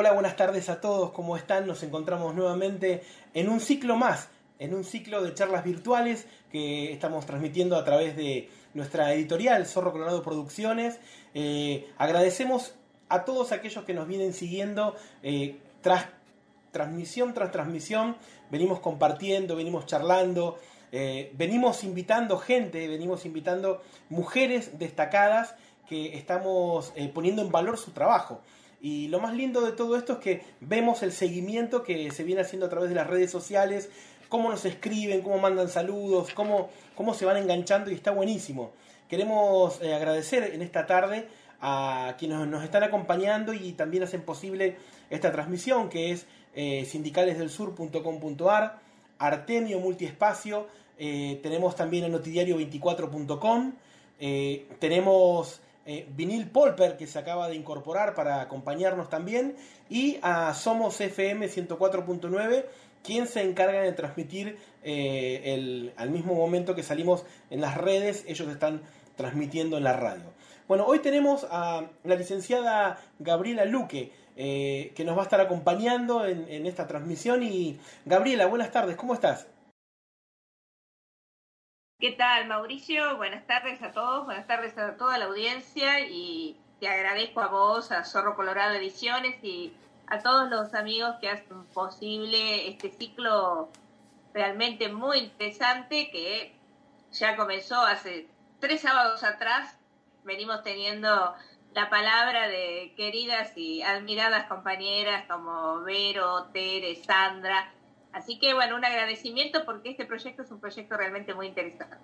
Hola, buenas tardes a todos, ¿cómo están? Nos encontramos nuevamente en un ciclo más, en un ciclo de charlas virtuales que estamos transmitiendo a través de nuestra editorial Zorro Colorado Producciones. Eh, agradecemos a todos aquellos que nos vienen siguiendo eh, tras transmisión tras transmisión. Venimos compartiendo, venimos charlando, eh, venimos invitando gente, venimos invitando mujeres destacadas que estamos poniendo en valor su trabajo. Y lo más lindo de todo esto es que vemos el seguimiento que se viene haciendo a través de las redes sociales, cómo nos escriben, cómo mandan saludos, cómo, cómo se van enganchando y está buenísimo. Queremos eh, agradecer en esta tarde a quienes nos están acompañando y también hacen posible esta transmisión que es eh, sindicalesdelsur.com.ar, Artemio Multiespacio, eh, tenemos también el notidiario24.com, tenemos eh, Vinil Polper, que se acaba de incorporar para acompañarnos también, y a Somos FM 104.9, quien se encarga de transmitir eh, el, al mismo momento que salimos en las redes, ellos están transmitiendo en la radio. Bueno, hoy tenemos a la licenciada Gabriela Luque, eh, que nos va a estar acompañando en, en esta transmisión. Y Gabriela, buenas tardes, ¿cómo estás? ¿Qué tal, Mauricio? Buenas tardes a todos, buenas tardes a toda la audiencia y te agradezco a vos, a Zorro Colorado Ediciones y a todos los amigos que hacen posible este ciclo realmente muy interesante que ya comenzó hace tres sábados atrás. Venimos teniendo la palabra de queridas y admiradas compañeras como Vero, Tere, Sandra, Así que bueno, un agradecimiento porque este proyecto es un proyecto realmente muy interesante.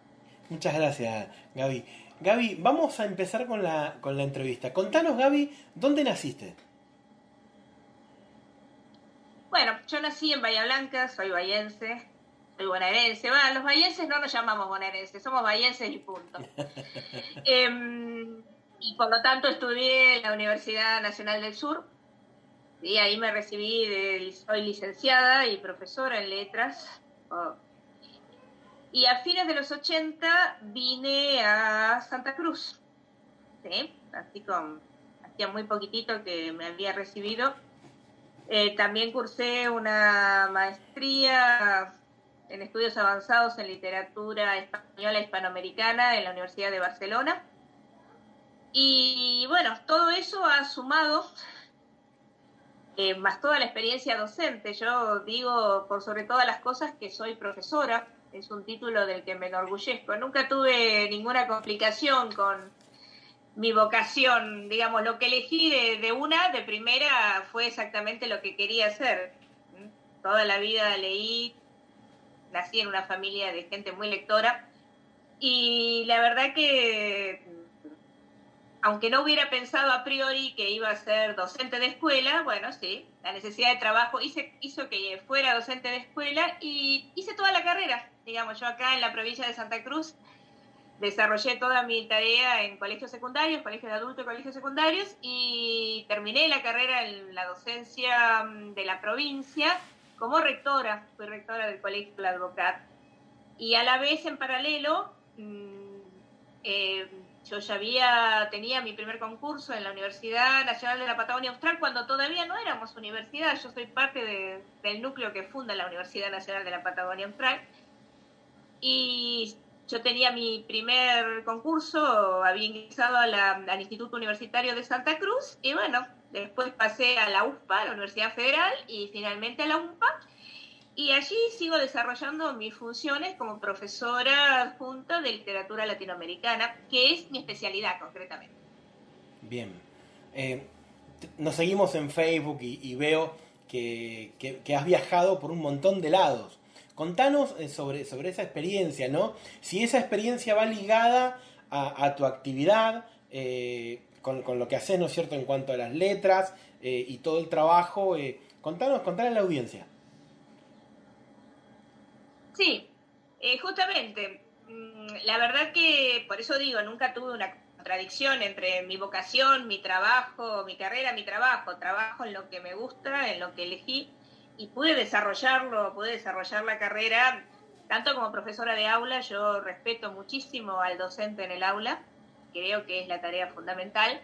Muchas gracias, Gaby. Gaby, vamos a empezar con la, con la entrevista. Contanos, Gaby, ¿dónde naciste? Bueno, yo nací en Bahía Blanca, soy bayense, soy bonaerense. Bueno, los bayenses no nos llamamos bonaerenses, somos bayenses y punto. Em, y por lo tanto estudié en la Universidad Nacional del Sur, y ahí me recibí, de, soy licenciada y profesora en letras. Oh. Y a fines de los 80 vine a Santa Cruz. ¿sí? Así con, hacía muy poquitito que me había recibido. Eh, también cursé una maestría en estudios avanzados en literatura española hispanoamericana en la Universidad de Barcelona. Y bueno, todo eso ha sumado eh, más toda la experiencia docente. Yo digo, por sobre todas las cosas, que soy profesora, es un título del que me enorgullezco. Nunca tuve ninguna complicación con mi vocación, digamos, lo que elegí de, de una, de primera, fue exactamente lo que quería hacer. Toda la vida leí, nací en una familia de gente muy lectora y la verdad que aunque no hubiera pensado a priori que iba a ser docente de escuela, bueno, sí, la necesidad de trabajo hizo que fuera docente de escuela y hice toda la carrera. Digamos, yo acá en la provincia de Santa Cruz desarrollé toda mi tarea en colegios secundarios, colegios de adultos colegios secundarios y terminé la carrera en la docencia mm, de la provincia como rectora, fui rectora del Colegio del Advocat. Y a la vez, en paralelo, mm, eh, yo ya había, tenía mi primer concurso en la Universidad Nacional de la Patagonia Austral cuando todavía no éramos universidad. Yo soy parte del núcleo que funda la Universidad Nacional de la Patagonia Austral. Y yo tenía mi primer concurso, había ingresado al Instituto Universitario de Santa Cruz y bueno, después pasé a la USPA, la Universidad Federal, y finalmente a la UMPA y allí sigo desarrollando mis funciones como profesora junta de literatura latinoamericana, que es mi especialidad concretamente. Bien. Eh, nos seguimos en Facebook y, veo que, has viajado por un montón de lados. Contanos eh, sobre, sobre esa experiencia, ¿no? Si esa experiencia va ligada a, tu actividad, eh, con, lo que haces, ¿no es cierto?, en cuanto a las letras y todo el trabajo. contanos, contanos a la audiencia. Sí, eh, justamente. Mm, la verdad que, por eso digo, nunca tuve una contradicción entre mi vocación, mi trabajo, mi carrera, mi trabajo. Trabajo en lo que me gusta, en lo que elegí y pude desarrollarlo, pude desarrollar la carrera tanto como profesora de aula. Yo respeto muchísimo al docente en el aula, creo que es la tarea fundamental.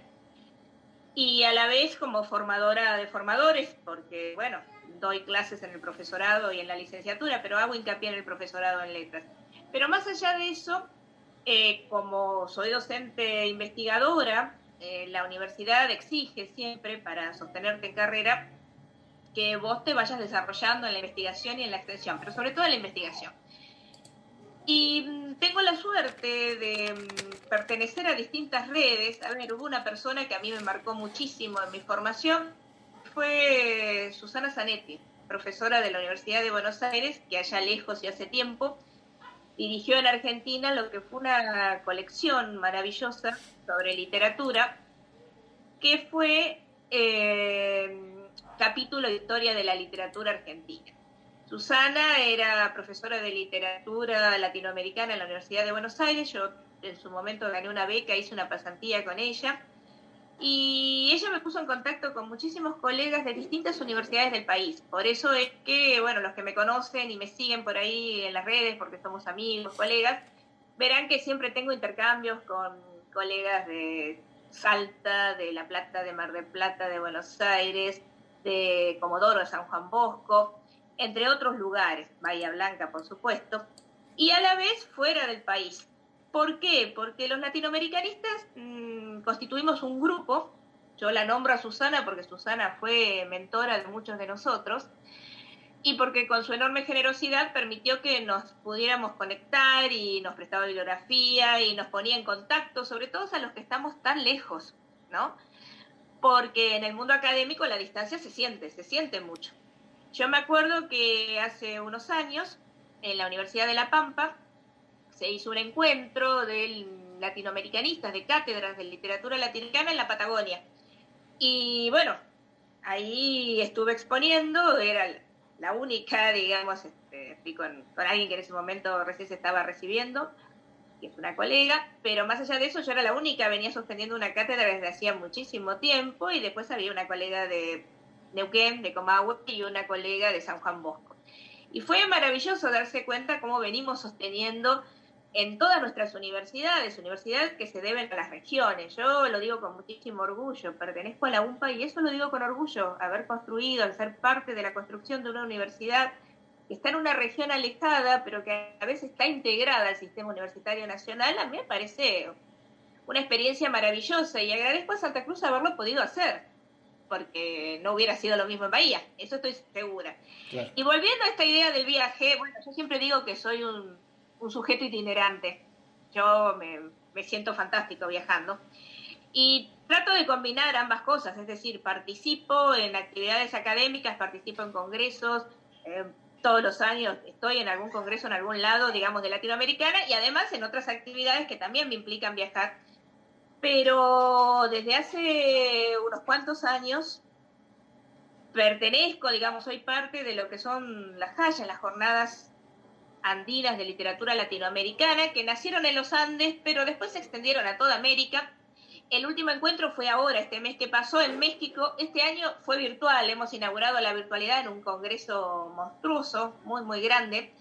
y a la vez como formadora de formadores, porque, bueno, doy clases en el profesorado y en la licenciatura, pero hago hincapié en el profesorado en letras. Pero más allá de eso, eh, como soy docente investigadora, eh, la universidad exige siempre para sostenerte en carrera que vos te vayas desarrollando en la investigación y en la extensión, pero sobre todo en la investigación. Y mm, tengo la suerte de mm, pertenecer a distintas redes. A ver, hubo una persona que a mí me marcó muchísimo en mi formación, fue Susana Zanetti, profesora de la Universidad de Buenos Aires, que allá lejos y hace tiempo dirigió en Argentina lo que fue una colección maravillosa sobre literatura, que fue eh, capítulo de historia de la literatura argentina. Susana era profesora de literatura latinoamericana en la Universidad de Buenos Aires. Yo en su momento gané una beca, hice una pasantía con ella. Y ella me puso en contacto con muchísimos colegas de distintas universidades del país. Por eso es que, bueno, los que me conocen y me siguen por ahí en las redes, porque somos amigos, colegas, verán que siempre tengo intercambios con colegas de Salta, de La Plata, de Mar del Plata, de Buenos Aires, de Comodoro, de San Juan Bosco entre otros lugares, Bahía Blanca por supuesto, y a la vez fuera del país. ¿Por qué? Porque los latinoamericanistas mm, constituimos un grupo, yo la nombro a Susana porque Susana fue mentora de muchos de nosotros, y porque con su enorme generosidad permitió que nos pudiéramos conectar y nos prestaba bibliografía y nos ponía en contacto, sobre todo a los que estamos tan lejos, ¿no? Porque en el mundo académico la distancia se siente, se siente mucho. Yo me acuerdo que hace unos años, en la Universidad de La Pampa, se hizo un encuentro de latinoamericanistas, de cátedras de literatura latinoamericana en la Patagonia. Y bueno, ahí estuve exponiendo, era la única, digamos, este, con, con, alguien que en ese momento recién se estaba recibiendo, que es una colega, pero más allá de eso yo era la única, venía sosteniendo una cátedra desde hacía muchísimo tiempo y después había una colega de Neuquén, de Comahue y una colega de San Juan Bosco. Y fue maravilloso darse cuenta cómo venimos sosteniendo en todas nuestras universidades, universidades que se deben a las regiones. Yo lo digo con muchísimo orgullo, pertenezco a la UMPA y eso lo digo con orgullo, haber construido, al ser parte de la construcción de una universidad que está en una región alejada, pero que a veces está integrada al sistema universitario nacional, a mí me parece una experiencia maravillosa y agradezco a Santa Cruz haberlo podido hacer porque no hubiera sido lo mismo en Bahía, eso estoy segura. Y volviendo a esta idea del viaje, bueno, yo siempre digo que soy un, sujeto itinerante, yo me, siento fantástico viajando. Y trato de combinar ambas cosas, es decir, participo en actividades académicas, participo en congresos, eh, todos los años estoy en algún congreso en algún lado, digamos, de Latinoamericana, y además en otras actividades que también me implican viajar pero desde hace unos cuantos años pertenezco, digamos, soy parte de lo que son las Hayas, las jornadas andinas de literatura latinoamericana, que nacieron en los Andes, pero después se extendieron a toda América. El último encuentro fue ahora, este mes que pasó en México. Este año fue virtual, hemos inaugurado la virtualidad en un congreso monstruoso, muy, muy grande.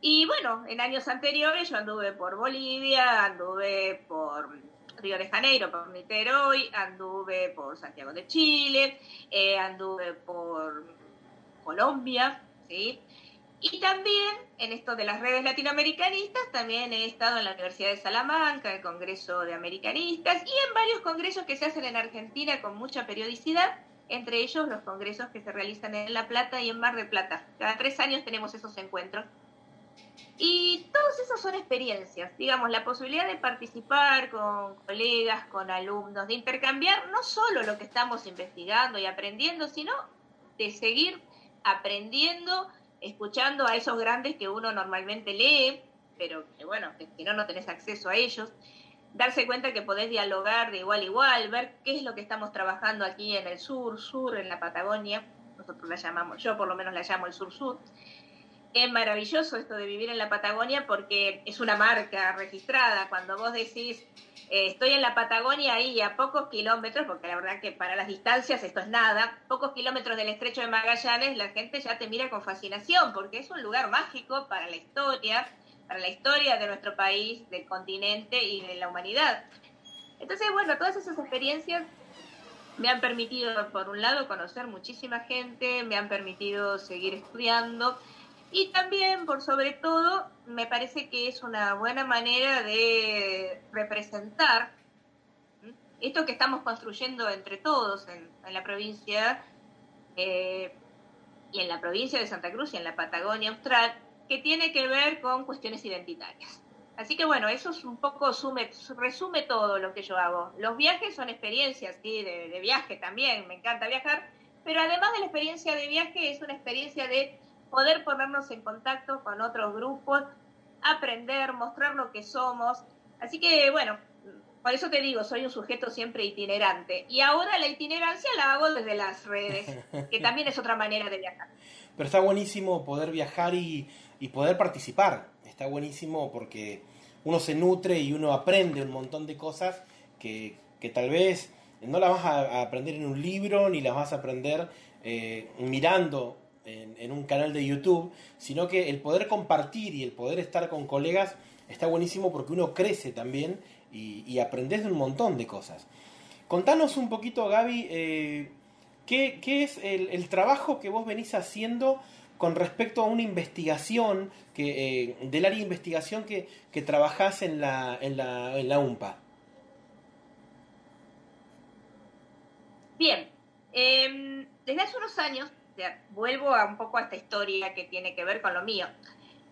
Y bueno, en años anteriores yo anduve por Bolivia, anduve por Río de Janeiro, por Niterói, anduve por Santiago de Chile, eh, anduve por Colombia, ¿sí? Y también en esto de las redes latinoamericanistas, también he estado en la Universidad de Salamanca, el Congreso de Americanistas y en varios congresos que se hacen en Argentina con mucha periodicidad, entre ellos los congresos que se realizan en La Plata y en Mar del Plata. Cada tres años tenemos esos encuentros. Y todas esas son experiencias, digamos, la posibilidad de participar con colegas, con alumnos, de intercambiar no solo lo que estamos investigando y aprendiendo, sino de seguir aprendiendo, escuchando a esos grandes que uno normalmente lee, pero que bueno, que si no, no tenés acceso a ellos, darse cuenta que podés dialogar de igual a igual, ver qué es lo que estamos trabajando aquí en el sur, sur, en la Patagonia, nosotros la llamamos, yo por lo menos la llamo el sur-sur, es maravilloso esto de vivir en la Patagonia porque es una marca registrada. Cuando vos decís, eh, estoy en la Patagonia ahí a pocos kilómetros, porque la verdad que para las distancias esto es nada, pocos kilómetros del estrecho de Magallanes, la gente ya te mira con fascinación porque es un lugar mágico para la historia, para la historia de nuestro país, del continente y de la humanidad. Entonces, bueno, todas esas experiencias me han permitido, por un lado, conocer muchísima gente, me han permitido seguir estudiando y también, por sobre todo, me parece que es una buena manera de representar esto que estamos construyendo entre todos en, la provincia eh, y en la provincia de Santa Cruz y en la Patagonia Austral, que tiene que ver con cuestiones identitarias. Así que bueno, eso es un poco sume, resume todo lo que yo hago. Los viajes son experiencias, sí, de, de, viaje también, me encanta viajar, pero además de la experiencia de viaje es una experiencia de poder ponernos en contacto con otros grupos, aprender, mostrar lo que somos. Así que bueno, por eso te digo, soy un sujeto siempre itinerante. Y ahora la itinerancia la hago desde las redes, que también es otra manera de viajar. Pero está buenísimo poder viajar y, y poder participar está buenísimo porque uno se nutre y uno aprende un montón de cosas que, tal vez no las vas a aprender en un libro ni las vas a aprender eh, mirando en, un canal de YouTube, sino que el poder compartir y el poder estar con colegas está buenísimo porque uno crece también y, aprendes de un montón de cosas. Contanos un poquito, Gaby, eh, ¿qué, es el, el, trabajo que vos venís haciendo con respecto a una investigación que, eh, del área de investigación que, que trabajás en la, en la, en la UMPA. Bien, em, desde hace unos años, vuelvo a un poco a esta historia que tiene que ver con lo mío.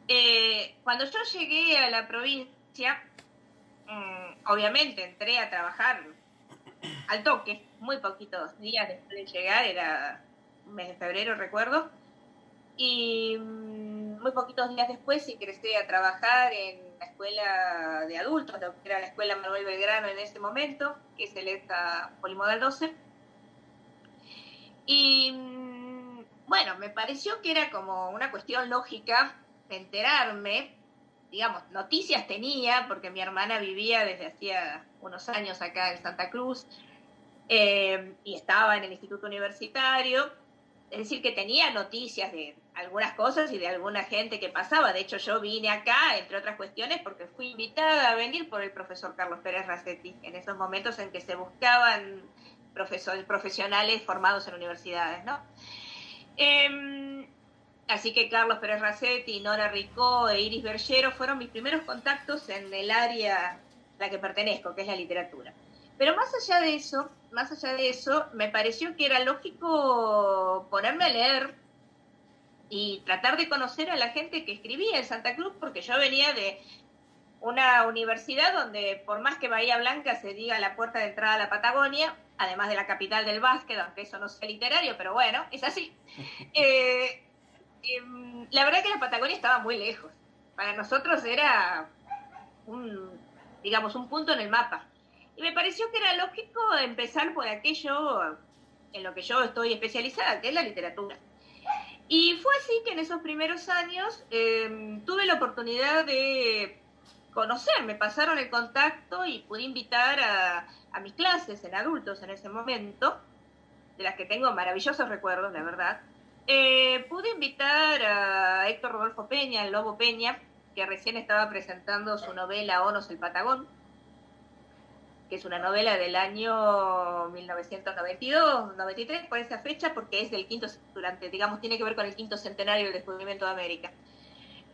Eh, cuando yo llegué a la provincia, mm, obviamente entré a trabajar al toque, muy poquitos días después de llegar, era mes de febrero recuerdo, y mm, muy poquitos días después ingresé a trabajar en la escuela de adultos, que era la escuela Manuel Belgrano en ese momento, que es el ETA Polimodal 12. Y mm, bueno, me pareció que era como una cuestión lógica enterarme, digamos, noticias tenía, porque mi hermana vivía desde hacía unos años acá en Santa Cruz eh, y estaba en el instituto universitario, es decir, que tenía noticias de algunas cosas y de alguna gente que pasaba. De hecho, yo vine acá, entre otras cuestiones, porque fui invitada a venir por el profesor Carlos Pérez Racetti, en esos momentos en que se buscaban profesionales formados en universidades, ¿no? Em, así que Carlos Pérez Racetti, Nora Ricó e Iris Bergero fueron mis primeros contactos en el área a la que pertenezco, que es la literatura. Pero más allá de eso, más allá de eso, me pareció que era lógico ponerme a leer y tratar de conocer a la gente que escribía en Santa Cruz, porque yo venía de una universidad donde, por más que Bahía Blanca se diga la puerta de entrada a la Patagonia, además de la capital del básquet, aunque eso no sea literario, pero bueno, es así. Eh, em, la verdad que la Patagonia estaba muy lejos. Para nosotros era un, digamos, un punto en el mapa. Y me pareció que era lógico empezar por aquello en lo que yo estoy especializada, que es la literatura. Y fue así que en esos primeros años em, tuve la oportunidad de conocer, me pasaron el contacto y pude invitar a, mis clases en adultos en ese momento, de las que tengo maravillosos recuerdos, la verdad. Eh, pude invitar a Héctor Rodolfo Peña, el Lobo Peña, que recién estaba presentando su novela Onos el Patagón, que es una novela del año 1992, 93, por esa fecha, porque es del quinto, durante, digamos, tiene que ver con el quinto centenario del descubrimiento de América.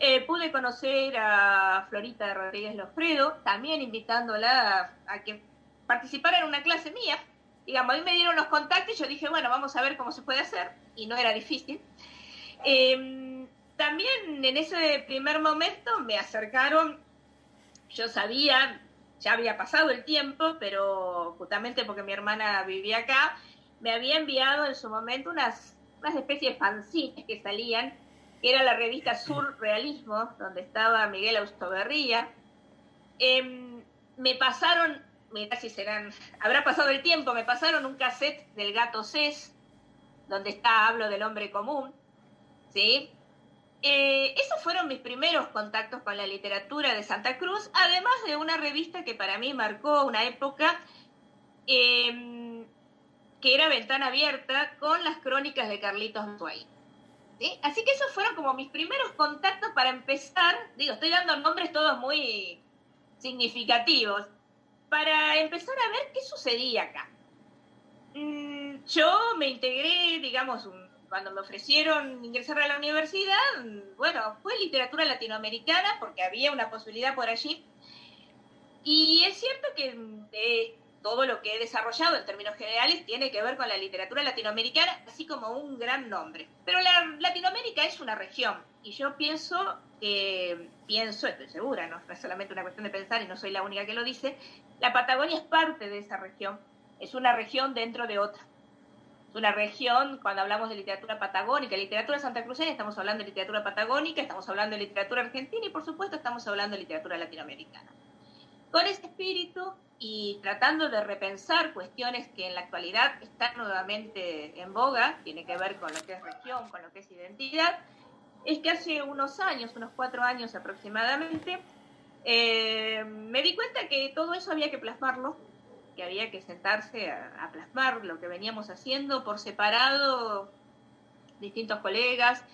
Eh, pude conocer a Florita Rodríguez Lofredo, también invitándola a, que participara en una clase mía. Digamos, a mí me dieron los contactos y yo dije, bueno, vamos a ver cómo se puede hacer, y no era difícil. Em, también en ese primer momento me acercaron, yo sabía, ya había pasado el tiempo, pero justamente porque mi hermana vivía acá, me había enviado en su momento unas, unas especies de fanzines que salían, que era la revista Surrealismo, donde estaba Miguel Austoberría. Em, me pasaron, mira si serán, habrá pasado el tiempo, me pasaron un cassette del gato Cés, donde está Hablo del hombre común, ¿sí? Eh, esos fueron mis primeros contactos con la literatura de Santa Cruz, además de una revista que para mí marcó una época em, que era Ventana Abierta con las crónicas de Carlitos Duay. Así que esos fueron como mis primeros contactos para empezar, digo, estoy dando nombres todos muy significativos, para empezar a ver qué sucedía acá. Mm, yo me integré, digamos, cuando me ofrecieron ingresar a la universidad, mm, bueno, fue literatura latinoamericana porque había una posibilidad por allí. Y es cierto que de todo lo que he desarrollado en términos generales tiene que ver con la literatura latinoamericana, así como un gran nombre. Pero la Latinoamérica es una región y yo pienso pienso, estoy segura, no es solamente una cuestión de pensar y no soy la única que lo dice, la Patagonia es parte de esa región, es una región dentro de otra. Es una región, cuando hablamos de literatura patagónica, literatura santacruceña, estamos hablando de literatura patagónica, estamos hablando de literatura argentina y por supuesto estamos hablando de literatura latinoamericana. Con ese espíritu y tratando de repensar cuestiones que en la actualidad están nuevamente en boga, tiene que ver con lo que es región, con lo que es identidad, es que hace unos años, unos cuatro años aproximadamente, eh, me di cuenta que todo eso había que plasmarlo, que había que sentarse a, plasmar lo que veníamos haciendo por separado, distintos colegas,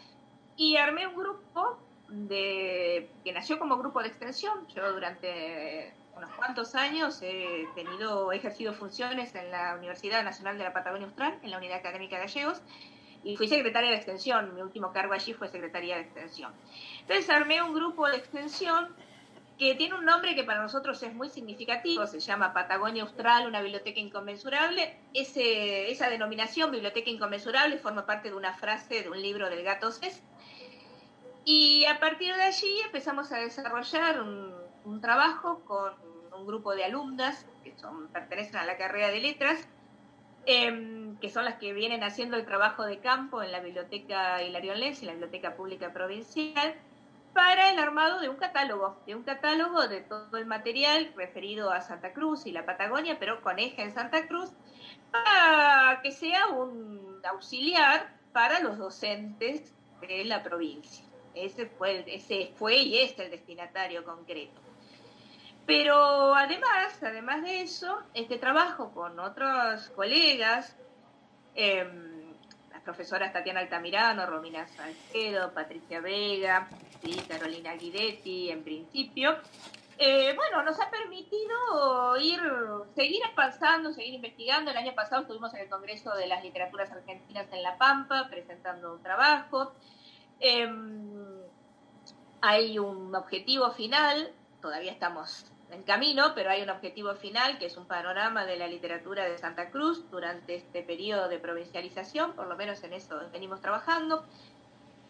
y armé un grupo de, que nació como grupo de extensión. Yo durante unos cuantos años he tenido, he ejercido funciones en la Universidad Nacional de la Patagonia Austral, en la Unidad Académica Gallegos, y fui secretaria de extensión. Mi último cargo allí fue secretaria de extensión. Entonces armé un grupo de extensión que tiene un nombre que para nosotros es muy significativo, se llama Patagonia Austral, una biblioteca inconmensurable. Ese, esa denominación, biblioteca inconmensurable, forma parte de una frase de un libro del gato Cés. Y a partir de allí empezamos a desarrollar un, un trabajo con un grupo de alumnas que son, pertenecen a la carrera de letras, em, que son las que vienen haciendo el trabajo de campo en la Biblioteca Hilarión Lenz y la Biblioteca Pública Provincial, para el armado de un catálogo, de un catálogo de todo el material referido a Santa Cruz y la Patagonia, pero con eje en Santa Cruz, para que sea un auxiliar para los docentes de la provincia. Ese fue, ese fue y es el destinatario concreto. Pero además, además de eso, este trabajo con otros colegas, em, las profesoras Tatiana Altamirano, Romina Salcedo, Patricia Vega, y Carolina Guidetti, en principio, eh, bueno, nos ha permitido ir, seguir avanzando, seguir investigando. El año pasado estuvimos en el Congreso de las Literaturas Argentinas en La Pampa presentando un trabajo. Em, hay un objetivo final, todavía estamos en camino, pero hay un objetivo final que es un panorama de la literatura de Santa Cruz durante este periodo de provincialización, por lo menos en eso venimos trabajando.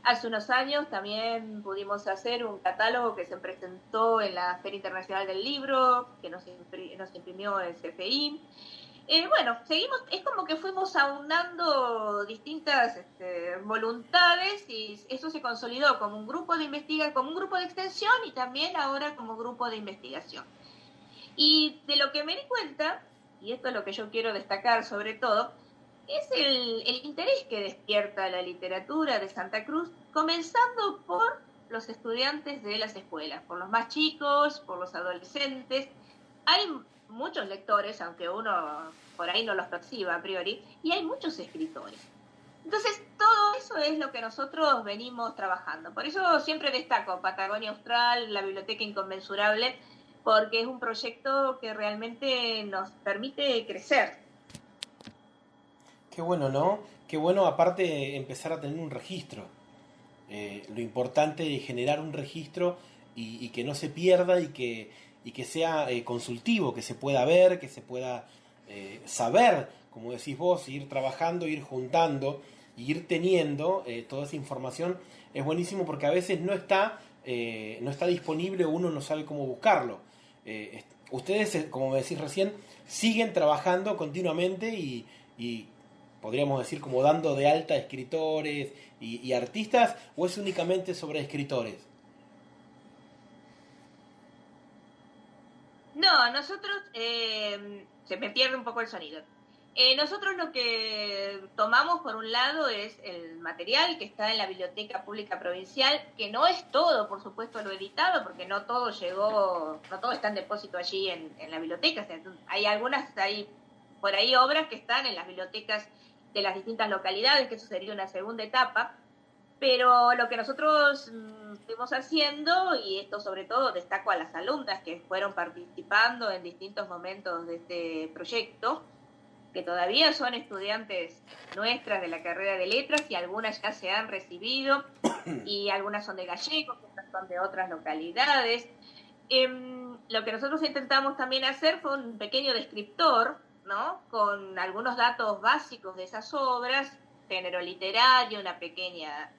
Hace unos años también pudimos hacer un catálogo que se presentó en la Feria Internacional del Libro, que nos, imprimió el CFI. Bueno, seguimos, es como que fuimos aunando distintas este, voluntades y eso se consolidó como un grupo de investigación, como un grupo de extensión y también ahora como grupo de investigación. Y de lo que me di cuenta, y esto es lo que yo quiero destacar sobre todo, es el, el interés que despierta la literatura de Santa Cruz, comenzando por los estudiantes de las escuelas, por los más chicos, por los adolescentes. Hay muchos lectores, aunque uno por ahí no los perciba a priori, y hay muchos escritores. Entonces, todo eso es lo que nosotros venimos trabajando. Por eso siempre destaco Patagonia Austral, la Biblioteca Inconmensurable, porque es un proyecto que realmente nos permite crecer. Qué bueno, ¿no? Qué bueno aparte empezar a tener un registro. Eh, lo importante es generar un registro y que no se pierda y que, y que sea eh, consultivo, que se pueda ver, que se pueda eh, saber, como decís vos, ir trabajando, ir juntando, ir teniendo eh, toda esa información, es buenísimo porque a veces no está, no está disponible uno no sabe cómo buscarlo. ustedes, como me decís recién, siguen trabajando continuamente y, podríamos decir como dando de alta escritores y artistas, o es únicamente sobre escritores? No, nosotros, eh, se me pierde un poco el sonido. Eh, nosotros lo que tomamos por un lado es el material que está en la Biblioteca Pública Provincial, que no es todo, por supuesto, lo editado, porque no todo llegó, no todo está en depósito allí en, la biblioteca. hay algunas, hay por ahí obras que están en las bibliotecas de las distintas localidades, que eso sería una segunda etapa. Pero lo que nosotros estuvimos haciendo, y esto sobre todo destaco a las alumnas que fueron participando en distintos momentos de este proyecto, que todavía son estudiantes nuestras de la carrera de letras y algunas ya se han recibido y algunas son de gallegos, otras son de otras localidades. Em, lo que nosotros intentamos también hacer fue un pequeño descriptor, ¿no? Con algunos datos básicos de esas obras, género literario, una pequeña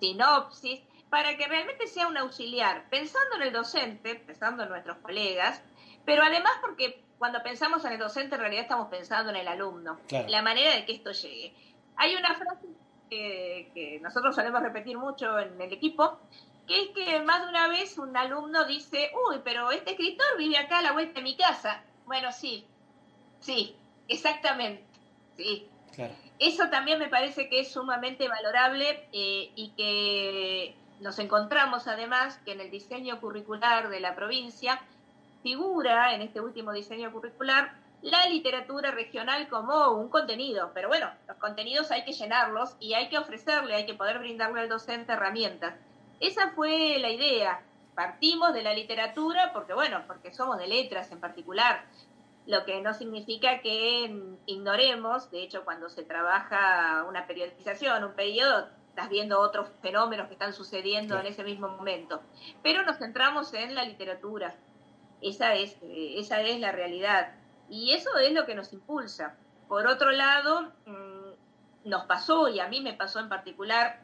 sinopsis, para que realmente sea un auxiliar, pensando en el docente, pensando en nuestros colegas, pero además porque cuando pensamos en el docente en realidad estamos pensando en el alumno, la manera de que esto llegue. Hay una frase que, nosotros solemos repetir mucho en el equipo, que es que más de una vez un alumno dice, uy, pero este escritor vive acá a la vuelta de mi casa. Bueno, sí, sí, exactamente, sí. Eso también me parece que es sumamente valorable eh, y que nos encontramos además que en el diseño curricular de la provincia figura en este último diseño curricular la literatura regional como un contenido, pero bueno, los contenidos hay que llenarlos y hay que ofrecerle, hay que poder brindarle al docente herramientas. Esa fue la idea. Partimos de la literatura porque, bueno, porque somos de letras en particular, lo que no significa que ignoremos, de hecho, cuando se trabaja una periodización, un periodo, estás viendo otros fenómenos que están sucediendo en ese mismo momento. Pero nos centramos en la literatura. Esa es, eh, esa es la realidad. Y eso es lo que nos impulsa. Por otro lado, mm, nos pasó, y a mí me pasó en particular,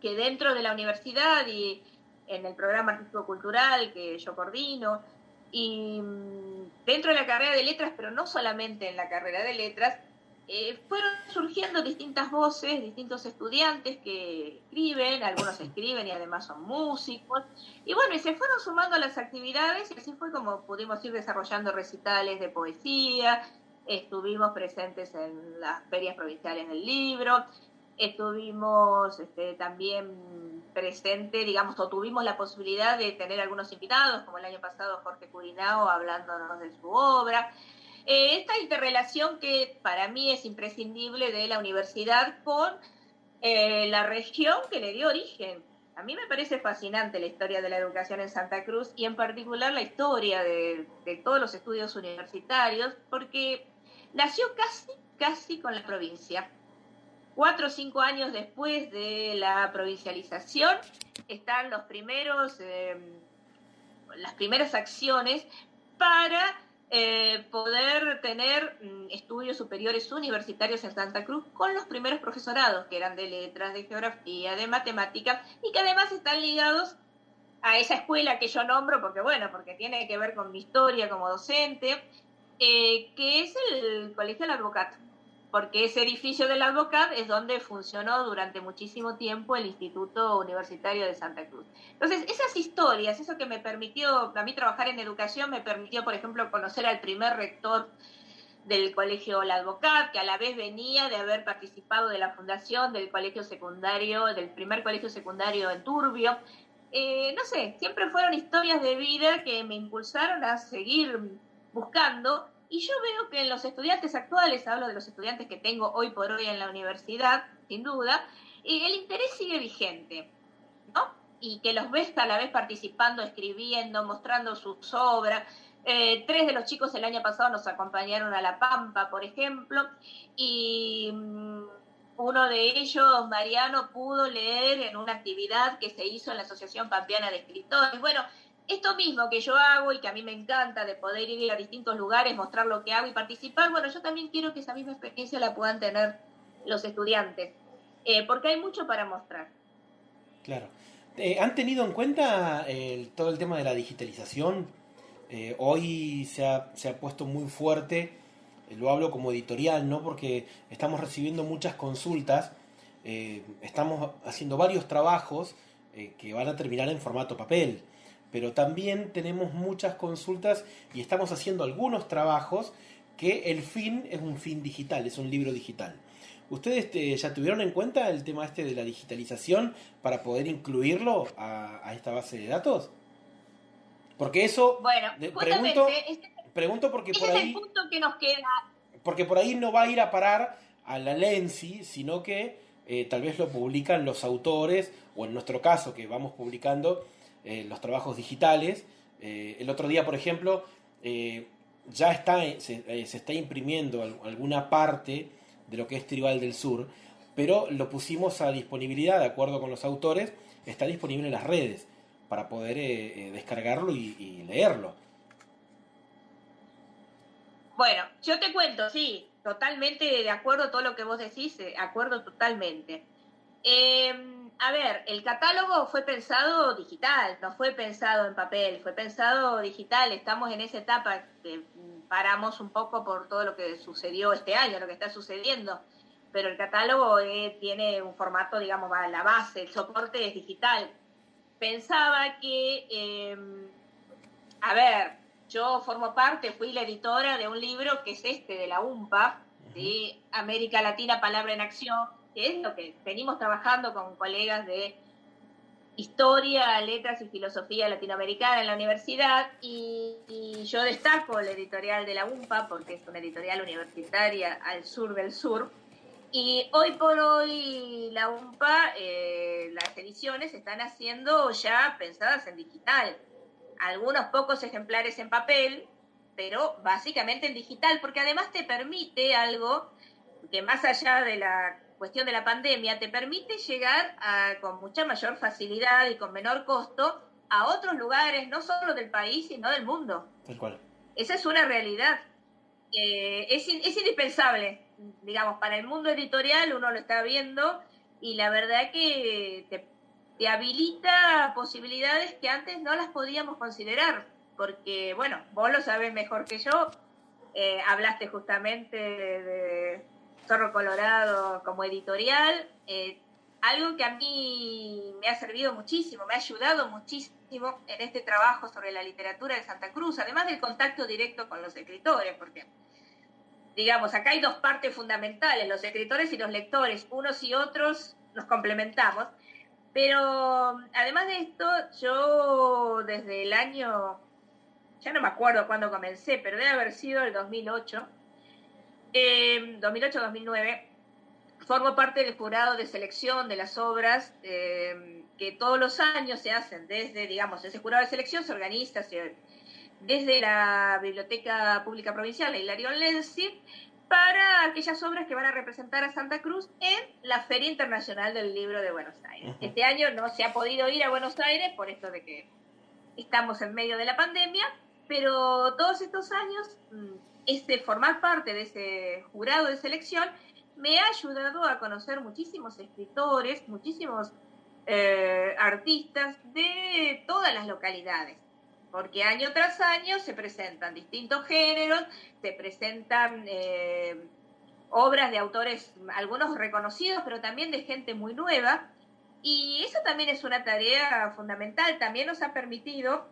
que dentro de la universidad y en el programa artístico-cultural que yo coordino, y mm, dentro de la carrera de letras, pero no solamente en la carrera de letras, eh, fueron surgiendo distintas voces, distintos estudiantes que escriben, algunos escriben y además son músicos, y bueno, y se fueron sumando a las actividades y así fue como pudimos ir desarrollando recitales de poesía, estuvimos presentes en las ferias provinciales del libro, estuvimos este, también presentes, digamos, o tuvimos la posibilidad de tener algunos invitados, como el año pasado Jorge Curinao hablándonos de su obra. Eh, esta interrelación que para mí es imprescindible de la universidad con eh, la región que le dio origen. A mí me parece fascinante la historia de la educación en Santa Cruz y en particular la historia de, todos los estudios universitarios, porque nació casi, casi con la provincia. Cuatro o cinco años después de la provincialización están los primeros, eh, las primeras acciones para eh, poder tener mm, estudios superiores universitarios en Santa Cruz con los primeros profesorados, que eran de letras, de geografía, de matemáticas, y que además están ligados a esa escuela que yo nombro, porque bueno, porque tiene que ver con mi historia como docente, eh, que es el Colegio del Advocato porque ese edificio del Advocat es donde funcionó durante muchísimo tiempo el Instituto Universitario de Santa Cruz. Entonces, esas historias, eso que me permitió, a mí trabajar en educación, me permitió, por ejemplo, conocer al primer rector del Colegio El Advocat, que a la vez venía de haber participado de la fundación del colegio secundario, del primer colegio secundario en Turbio. Eh, no sé, siempre fueron historias de vida que me impulsaron a seguir buscando y yo veo que en los estudiantes actuales, hablo de los estudiantes que tengo hoy por hoy en la universidad, sin duda, el interés sigue vigente, ¿no? Y que los ves a la vez participando, escribiendo, mostrando sus obras. Eh, tres de los chicos el año pasado nos acompañaron a La Pampa, por ejemplo, y mm, uno de ellos, Mariano, pudo leer en una actividad que se hizo en la Asociación Pampeana de Escritores. Bueno, esto mismo que yo hago y que a mí me encanta de poder ir a distintos lugares, mostrar lo que hago y participar, bueno, yo también quiero que esa misma experiencia la puedan tener los estudiantes, eh, porque hay mucho para mostrar. Claro. Eh, ¿Han tenido en cuenta todo el tema de la digitalización? Eh, hoy se ha, se ha, puesto muy fuerte, lo hablo como editorial, ¿no? Porque estamos recibiendo muchas consultas, estamos haciendo varios trabajos que van a terminar en formato papel pero también tenemos muchas consultas y estamos haciendo algunos trabajos que el fin es un fin digital, es un libro digital. ¿Ustedes este, ya tuvieron en cuenta el tema este de la digitalización para poder incluirlo a, esta base de datos? Porque eso, bueno, pregunto, este, pregunto porque por ahí, es el punto que nos queda. Porque por ahí no va a ir a parar a la Lensi, sino que eh, tal vez lo publican los autores, o en nuestro caso que vamos publicando, eh, los trabajos digitales. Eh, el otro día, por ejemplo, eh, ya está, se, está imprimiendo alguna parte de lo que es Tribal del Sur, pero lo pusimos a disponibilidad, de acuerdo con los autores, está disponible en las redes para poder descargarlo y, leerlo. Bueno, yo te cuento, sí, totalmente de acuerdo todo lo que vos decís, de acuerdo totalmente. Em, a ver, el catálogo fue pensado digital, no fue pensado en papel, fue pensado digital. Estamos en esa etapa que paramos un poco por todo lo que sucedió este año, lo que está sucediendo. Pero el catálogo eh, tiene un formato, digamos, la base, el soporte es digital. Pensaba que, em, a ver, yo formo parte, fui la editora de un libro que es este, de la UMPA, de América Latina, Palabra en Acción, que es lo que venimos trabajando con colegas de historia, letras y filosofía latinoamericana en la universidad y, yo destaco la editorial de la UMPA porque es una editorial universitaria al sur del sur y hoy por hoy la UMPA, eh, las ediciones están haciendo ya pensadas en digital. Algunos pocos ejemplares en papel, pero básicamente en digital, porque además te permite algo que más allá de la cuestión de la pandemia, te permite llegar con mucha mayor facilidad y con menor costo a otros lugares, no solo del país, sino del mundo. cual. Esa es una realidad. es, es indispensable, digamos, para el mundo editorial uno lo está viendo y la verdad que te te habilita posibilidades que antes no las podíamos considerar, porque, bueno, vos lo sabes mejor que yo, eh, hablaste justamente de, Zorro Colorado como editorial, eh, algo que a mí me ha servido muchísimo, me ha ayudado muchísimo en este trabajo sobre la literatura de Santa Cruz, además del contacto directo con los escritores, porque digamos, acá hay dos partes fundamentales, los escritores y los lectores, unos y otros nos complementamos, pero además de esto, yo desde el año, ya no me acuerdo cuándo comencé, pero debe haber sido el 2008, 2008-2009, em, formo parte del jurado de selección de las obras em, que todos los años se hacen, desde, digamos, ese jurado de selección se organiza desde la Biblioteca Pública Provincial, la Hilario Lenzi, para aquellas obras que van a representar a Santa Cruz en la Feria Internacional del Libro de Buenos Aires. Este año no se ha podido ir a Buenos Aires por esto de que estamos en medio de la pandemia, pero todos estos años, mm, este, formar parte de ese jurado de selección me ha ayudado a conocer muchísimos escritores, muchísimos eh, artistas de todas las localidades porque año tras año se presentan distintos géneros, se presentan eh, obras de autores, algunos reconocidos, pero también de gente muy nueva, y eso también es una tarea fundamental, también nos ha permitido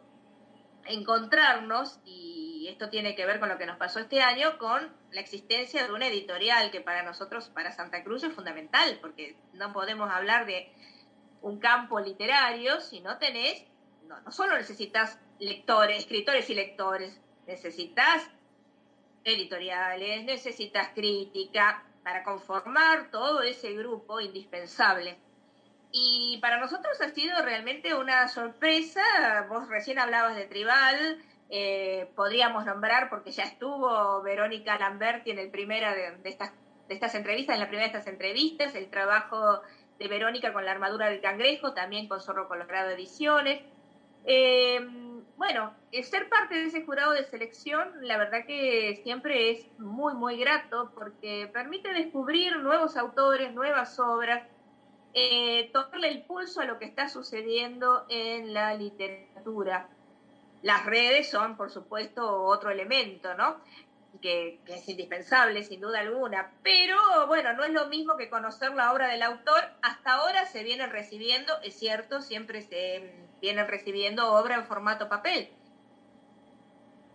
encontrarnos, y esto tiene que ver con lo que nos pasó este año, con la existencia de una editorial que para nosotros, para Santa Cruz, es fundamental, porque no podemos hablar de un campo literario si no tenés, no, no solo necesitas lectores, escritores y lectores. Necesitas editoriales, necesitas crítica para conformar todo ese grupo indispensable. Y para nosotros ha sido realmente una sorpresa. Vos recién hablabas de Tribal, eh, podríamos nombrar, porque ya estuvo Verónica Lamberti en el primera de, estas, de estas entrevistas, en la primera de estas entrevistas, el trabajo de Verónica con la armadura del cangrejo, también con Zorro Colorado Ediciones. Eh, bueno, ser parte de ese jurado de selección, la verdad que siempre es muy, muy grato porque permite descubrir nuevos autores, nuevas obras, eh, tomarle el pulso a lo que está sucediendo en la literatura. Las redes son, por supuesto, otro elemento, ¿no? Que, que, es indispensable, sin duda alguna. Pero bueno, no es lo mismo que conocer la obra del autor. Hasta ahora se viene recibiendo, es cierto, siempre se vienen recibiendo obra en formato papel.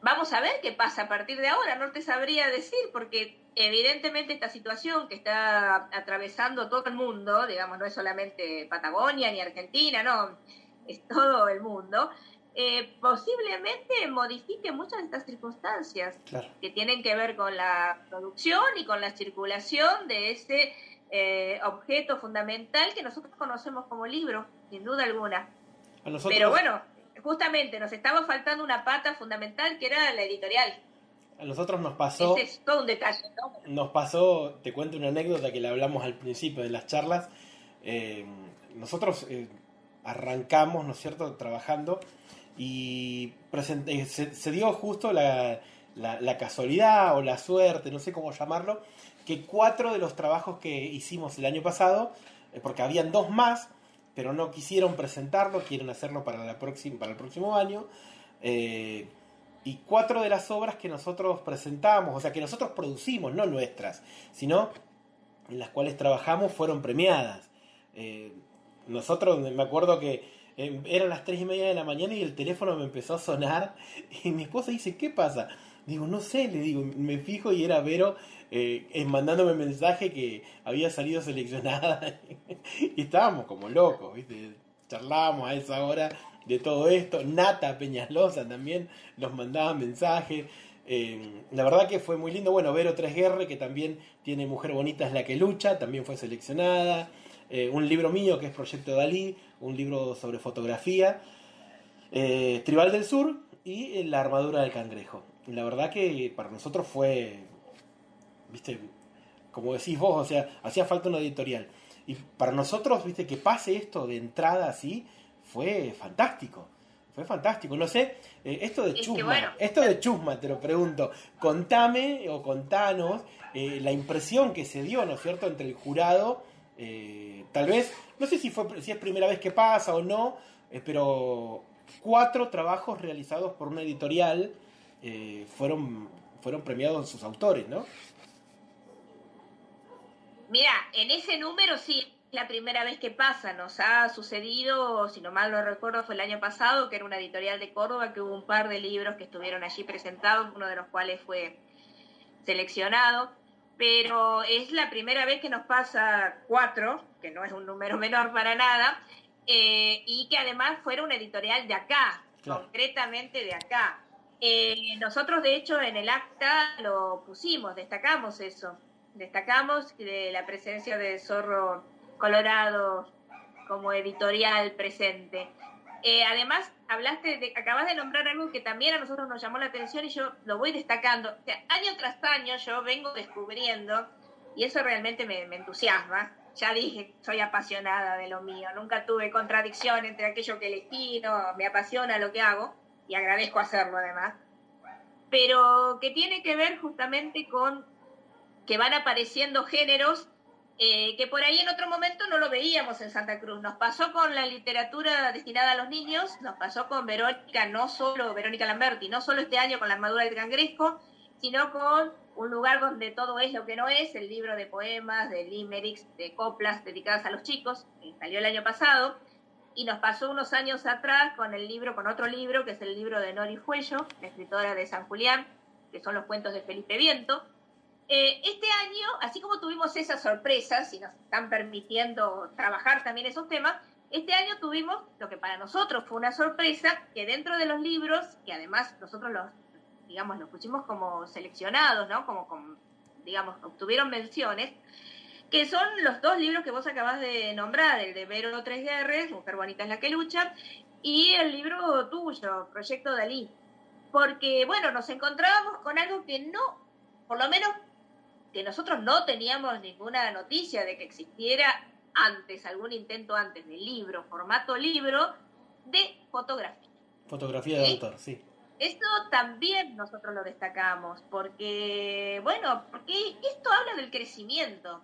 Vamos a ver qué pasa a partir de ahora, no te sabría decir, porque evidentemente esta situación que está atravesando todo el mundo, digamos, no es solamente Patagonia ni Argentina, no, es todo el mundo, eh, posiblemente modifique muchas de estas circunstancias que tienen que ver con la producción y con la circulación de ese eh, objeto fundamental que nosotros conocemos como libro, sin duda alguna. Pero bueno, justamente nos estaba faltando una pata fundamental que era la editorial. A nosotros nos pasó... Ese es todo un detalle, ¿no? Nos pasó, te cuento una anécdota que le hablamos al principio de las charlas. Eh, nosotros eh, arrancamos, ¿no es cierto?, trabajando y eh, se, dio justo la, la, casualidad o la suerte, no sé cómo llamarlo, que cuatro de los trabajos que hicimos el año pasado, porque habían dos más, pero no quisieron presentarlo, quieren hacerlo para, la próxima, para el próximo año, y cuatro de las obras que nosotros presentamos, o sea, que nosotros producimos, no nuestras, sino en las cuales trabajamos, fueron premiadas. Eh, nosotros, me acuerdo que eh, eran las tres y media de la mañana y el teléfono me empezó a sonar y mi esposa dice, ¿qué pasa? Digo, no sé, le digo, me fijo y era Vero eh, mandándome mensaje que había salido seleccionada y estábamos como locos, ¿viste? Charlábamos a esa hora de todo esto. Nata Peñalosa también nos mandaba mensajes. Eh, la verdad que fue muy lindo. Bueno, Vero 3R, que también tiene Mujer Bonita es la que lucha, también fue seleccionada. Eh, un libro mío que es Proyecto Dalí, un libro sobre fotografía. Eh, Tribal del Sur y La Armadura del Cangrejo. La verdad que para nosotros fue, viste, como decís vos, o sea, hacía falta una editorial. Y para nosotros, viste, que pase esto de entrada así, fue fantástico. Fue fantástico. No sé, eh, esto de Chusma, esto de Chusma, te lo pregunto. Contame o contanos eh, la impresión que se dio, ¿no es cierto?, entre el jurado. Eh, tal vez, no sé si, fue, si es primera vez que pasa o no, pero cuatro trabajos realizados por una editorial fueron, fueron premiados sus autores, ¿no? Mira, en ese número sí, la primera vez que pasa, nos ha sucedido, si no mal lo recuerdo, fue el año pasado, que era una editorial de Córdoba, que hubo un par de libros que estuvieron allí presentados, uno de los cuales fue seleccionado, pero es la primera vez que nos pasa cuatro, que no es un número menor para nada, eh, y que además fuera una editorial de acá, concretamente de acá. Eh, nosotros, de hecho, en el acta lo pusimos, destacamos eso, destacamos de la presencia de Zorro Colorado como editorial presente. Eh, además, hablaste de, acabas de nombrar algo que también a nosotros nos llamó la atención y yo lo voy destacando. año tras año yo vengo descubriendo, y eso realmente me, me, entusiasma. Ya dije, soy apasionada de lo mío, nunca tuve contradicción entre aquello que elegí, no, me apasiona lo que hago y agradezco hacerlo además. Pero que tiene que ver justamente con que van apareciendo géneros eh, que por ahí en otro momento no lo veíamos en Santa Cruz. Nos pasó con la literatura destinada a los niños, nos pasó con Verónica, no solo Verónica Lamberti, no solo este año con la armadura del cangrejo, sino con un lugar donde todo es lo que no es, el libro de poemas, de limericks, de coplas dedicadas a los chicos, que salió el año pasado, y nos pasó unos años atrás con el libro, con otro libro, que es el libro de Nori Fuello, la escritora de San Julián, que son los cuentos de Felipe Viento, eh, este año, así como tuvimos esas sorpresas y nos están permitiendo trabajar también esos temas, este año tuvimos lo que para nosotros fue una sorpresa, que dentro de los libros, que además nosotros los, digamos, los pusimos como seleccionados, ¿no? Como, digamos, obtuvieron menciones, que son los dos libros que vos acabas de nombrar, el de Vero Tres Guerres, Mujer Bonita es la que lucha, y el libro tuyo, Proyecto Dalí. Porque, bueno, nos encontrábamos con algo que no, por lo menos que nosotros no teníamos ninguna noticia de que existiera antes, algún intento antes de libro, formato libro, de fotografía. Fotografía de autor, sí. Esto también nosotros lo destacamos, porque, bueno, porque esto habla del crecimiento.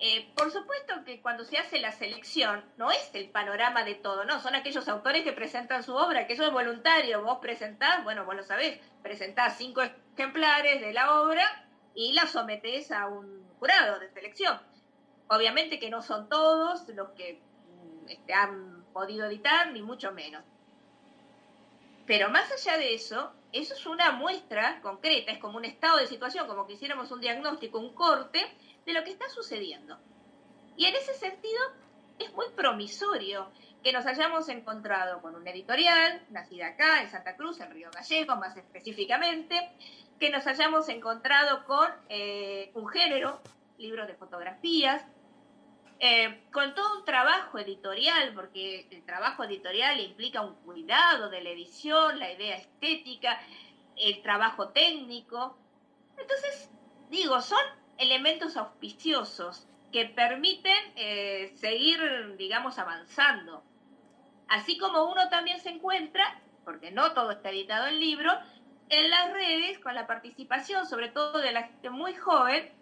Eh, por supuesto que cuando se hace la selección no es el panorama de todo, no, son aquellos autores que presentan su obra, que eso es voluntario, vos presentás, bueno, vos lo sabés, presentás cinco ejemplares de la obra y la sometes a un jurado de selección. Obviamente que no son todos los que mm, este, han podido editar, ni mucho menos. Pero más allá de eso, eso es una muestra concreta, es como un estado de situación, como que hiciéramos un diagnóstico, un corte de lo que está sucediendo. Y en ese sentido, es muy promisorio que nos hayamos encontrado con una editorial, nacida acá, en Santa Cruz, en Río Gallego más específicamente, que nos hayamos encontrado con eh, un género, libros de fotografías, eh, con todo un trabajo editorial, porque el trabajo editorial implica un cuidado de la edición, la idea estética, el trabajo técnico, Entonces, digo, son elementos auspiciosos que permiten eh, seguir, digamos, avanzando. Así como uno también se encuentra, porque no todo está editado en libro, en las redes con la participación, sobre todo de la gente muy joven,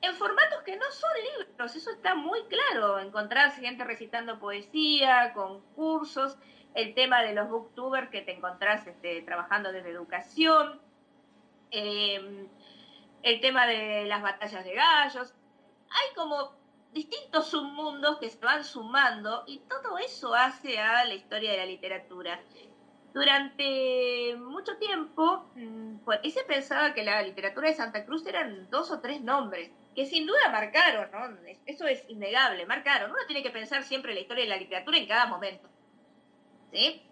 en formatos que no son libros, eso está muy claro, encontrar gente recitando poesía, concursos, el tema de los booktubers que te encontrás este, trabajando desde educación, em, el tema de las batallas de gallos, hay como distintos submundos que se van sumando y todo eso hace a la historia de la literatura. Durante mucho tiempo, mm, por ahí se pensaba que la literatura de Santa Cruz eran dos o tres nombres, que sin duda marcaron, ¿no? Eso es innegable, marcaron. Uno tiene que pensar siempre la historia de la literatura en cada momento. ¿Sí?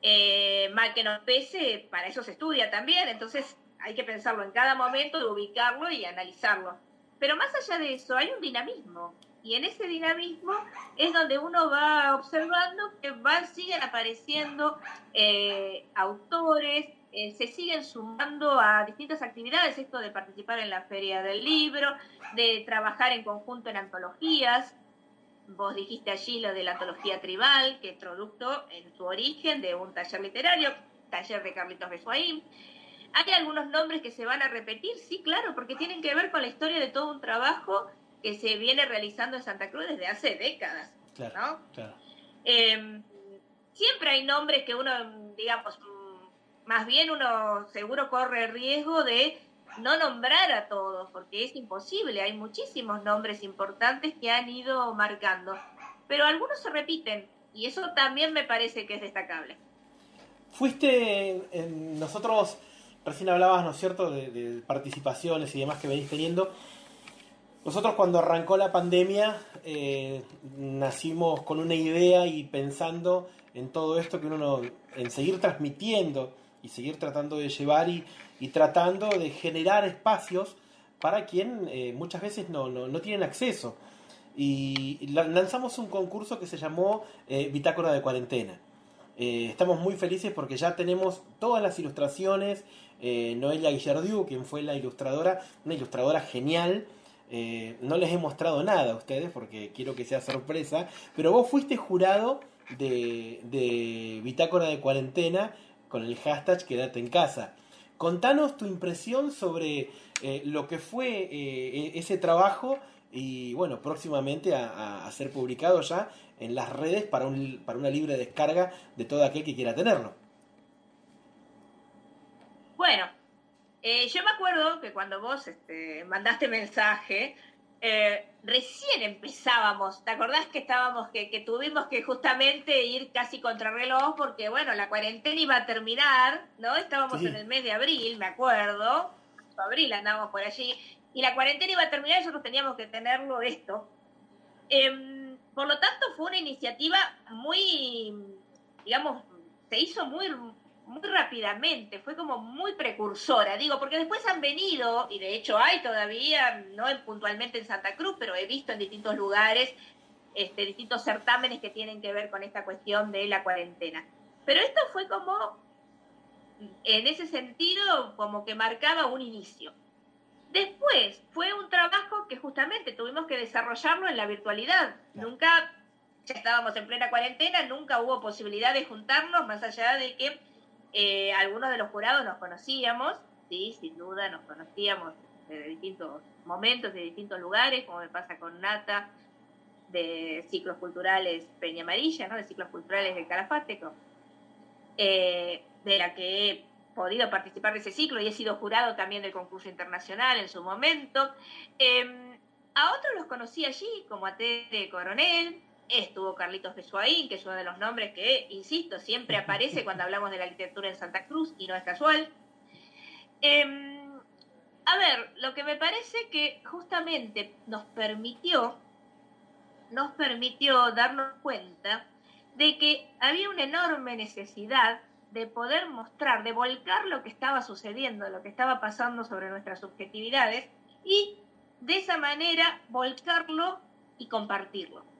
Eh, mal que nos pese, para eso se estudia también, entonces hay que pensarlo en cada momento, ubicarlo y analizarlo. Pero más allá de eso, hay un dinamismo. Y en ese dinamismo es donde uno va observando que van, siguen apareciendo eh, autores, eh, se siguen sumando a distintas actividades, esto de participar en la feria del libro, de trabajar en conjunto en antologías. Vos dijiste allí lo de la antología tribal, que es producto en su origen de un taller literario, taller de Carlitos Besuaín. ¿Hay algunos nombres que se van a repetir? Sí, claro, porque tienen que ver con la historia de todo un trabajo que se viene realizando en Santa Cruz desde hace décadas. Claro, em, siempre hay nombres que uno, digamos, más bien uno seguro corre el riesgo de no nombrar a todos, porque es imposible, hay muchísimos nombres importantes que han ido marcando, pero algunos se repiten y eso también me parece que es destacable. Fuiste, en, nosotros recién hablabas, ¿no es cierto?, de, participaciones y demás que venís teniendo. Nosotros cuando arrancó la pandemia eh, nacimos con una idea y pensando en todo esto que uno en seguir transmitiendo y seguir tratando de llevar y, tratando de generar espacios para quien eh, muchas veces no, no, tienen acceso. Y lanzamos un concurso que se llamó eh, Bitácora de Cuarentena. estamos muy felices porque ya tenemos todas las ilustraciones, Noelia Guillardiu, quien fue la ilustradora, una ilustradora genial. Eh, no les he mostrado nada a ustedes porque quiero que sea sorpresa, pero vos fuiste jurado de, de Bitácora de Cuarentena con el hashtag Quédate en casa. Contanos tu impresión sobre eh, lo que fue e-, ese trabajo y bueno, próximamente a, a, ser publicado ya en las redes para, un, para una libre descarga de todo aquel que quiera tenerlo. Bueno, eh, yo me acuerdo que cuando vos este, mandaste mensaje, eh, recién empezábamos, ¿te acordás que estábamos, que, tuvimos que justamente ir casi contra reloj porque, bueno, la cuarentena iba a terminar, ¿no? Estábamos en el mes de abril, me acuerdo, abril andábamos por allí, y la cuarentena iba a terminar y nosotros teníamos que tenerlo esto. Em, por lo tanto, fue una iniciativa muy, digamos, se hizo muy muy rápidamente, fue como muy precursora, digo, porque después han venido, y de hecho hay todavía, no puntualmente en Santa Cruz, pero he visto en distintos lugares este, distintos certámenes que tienen que ver con esta cuestión de la cuarentena. Pero esto fue como, en ese sentido, como que marcaba un inicio. Después fue un trabajo que justamente tuvimos que desarrollarlo en la virtualidad. Nunca, ya estábamos en plena cuarentena, nunca hubo posibilidad de juntarnos, más allá de que eh, algunos de los jurados nos conocíamos, sí, sin duda, nos conocíamos de distintos momentos, de distintos lugares, como me pasa con Nata, de ciclos culturales Peña Amarilla, ¿no? de ciclos culturales del Calafate, eh, de la que he podido participar de ese ciclo y he sido jurado también del concurso internacional en su momento. Em, a otros los conocí allí, como a Tere Coronel, estuvo Carlitos Besuaín, que es uno de los nombres que, insisto, siempre aparece cuando hablamos de la literatura en Santa Cruz y no es casual. Em, a ver, lo que me parece que justamente nos permitió, nos permitió darnos cuenta de que había una enorme necesidad de poder mostrar, de volcar lo que estaba sucediendo, lo que estaba pasando sobre nuestras subjetividades y de esa manera volcarlo y compartirlo.